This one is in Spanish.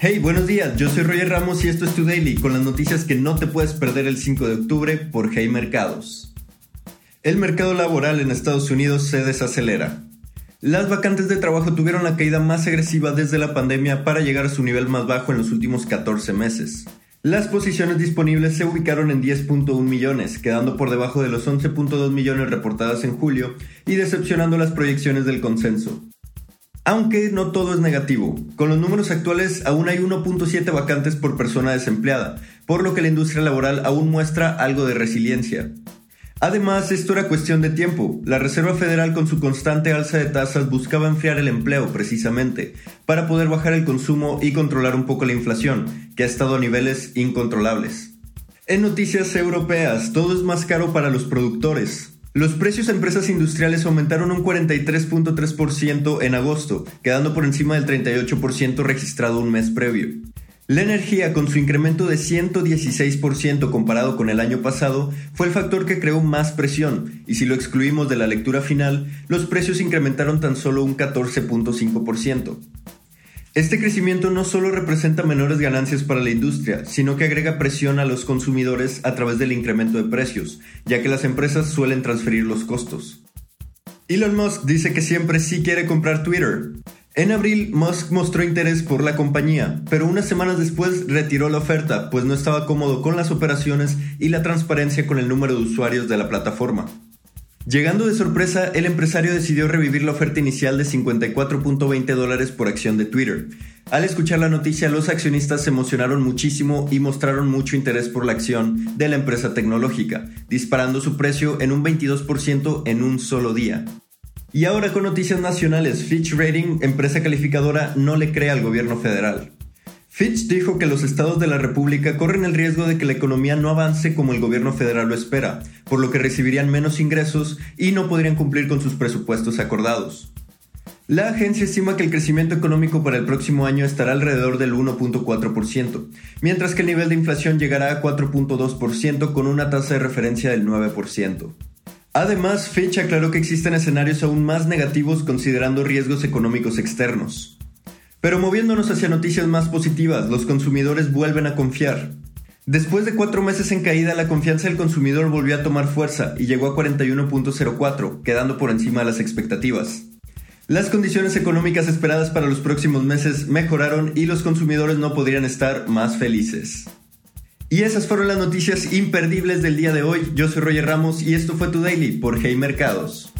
Hey buenos días, yo soy Roger Ramos y esto es Tu Daily con las noticias que no te puedes perder el 5 de octubre por Hey Mercados. El mercado laboral en Estados Unidos se desacelera. Las vacantes de trabajo tuvieron la caída más agresiva desde la pandemia para llegar a su nivel más bajo en los últimos 14 meses. Las posiciones disponibles se ubicaron en 10.1 millones, quedando por debajo de los 11.2 millones reportadas en julio y decepcionando las proyecciones del consenso. Aunque no todo es negativo, con los números actuales aún hay 1.7 vacantes por persona desempleada, por lo que la industria laboral aún muestra algo de resiliencia. Además, esto era cuestión de tiempo. La Reserva Federal con su constante alza de tasas buscaba enfriar el empleo precisamente, para poder bajar el consumo y controlar un poco la inflación, que ha estado a niveles incontrolables. En noticias europeas, todo es más caro para los productores. Los precios a empresas industriales aumentaron un 43.3% en agosto, quedando por encima del 38% registrado un mes previo. La energía, con su incremento de 116% comparado con el año pasado, fue el factor que creó más presión, y si lo excluimos de la lectura final, los precios incrementaron tan solo un 14.5%. Este crecimiento no solo representa menores ganancias para la industria, sino que agrega presión a los consumidores a través del incremento de precios, ya que las empresas suelen transferir los costos. Elon Musk dice que siempre sí quiere comprar Twitter. En abril, Musk mostró interés por la compañía, pero unas semanas después retiró la oferta, pues no estaba cómodo con las operaciones y la transparencia con el número de usuarios de la plataforma. Llegando de sorpresa, el empresario decidió revivir la oferta inicial de 54.20 dólares por acción de Twitter. Al escuchar la noticia, los accionistas se emocionaron muchísimo y mostraron mucho interés por la acción de la empresa tecnológica, disparando su precio en un 22% en un solo día. Y ahora con noticias nacionales, Fitch Rating, empresa calificadora, no le cree al gobierno federal. Fitch dijo que los estados de la República corren el riesgo de que la economía no avance como el gobierno federal lo espera, por lo que recibirían menos ingresos y no podrían cumplir con sus presupuestos acordados. La agencia estima que el crecimiento económico para el próximo año estará alrededor del 1.4%, mientras que el nivel de inflación llegará a 4.2% con una tasa de referencia del 9%. Además, Fitch aclaró que existen escenarios aún más negativos considerando riesgos económicos externos. Pero moviéndonos hacia noticias más positivas, los consumidores vuelven a confiar. Después de cuatro meses en caída, la confianza del consumidor volvió a tomar fuerza y llegó a 41.04, quedando por encima de las expectativas. Las condiciones económicas esperadas para los próximos meses mejoraron y los consumidores no podrían estar más felices. Y esas fueron las noticias imperdibles del día de hoy. Yo soy Roger Ramos y esto fue Tu Daily por Hey Mercados.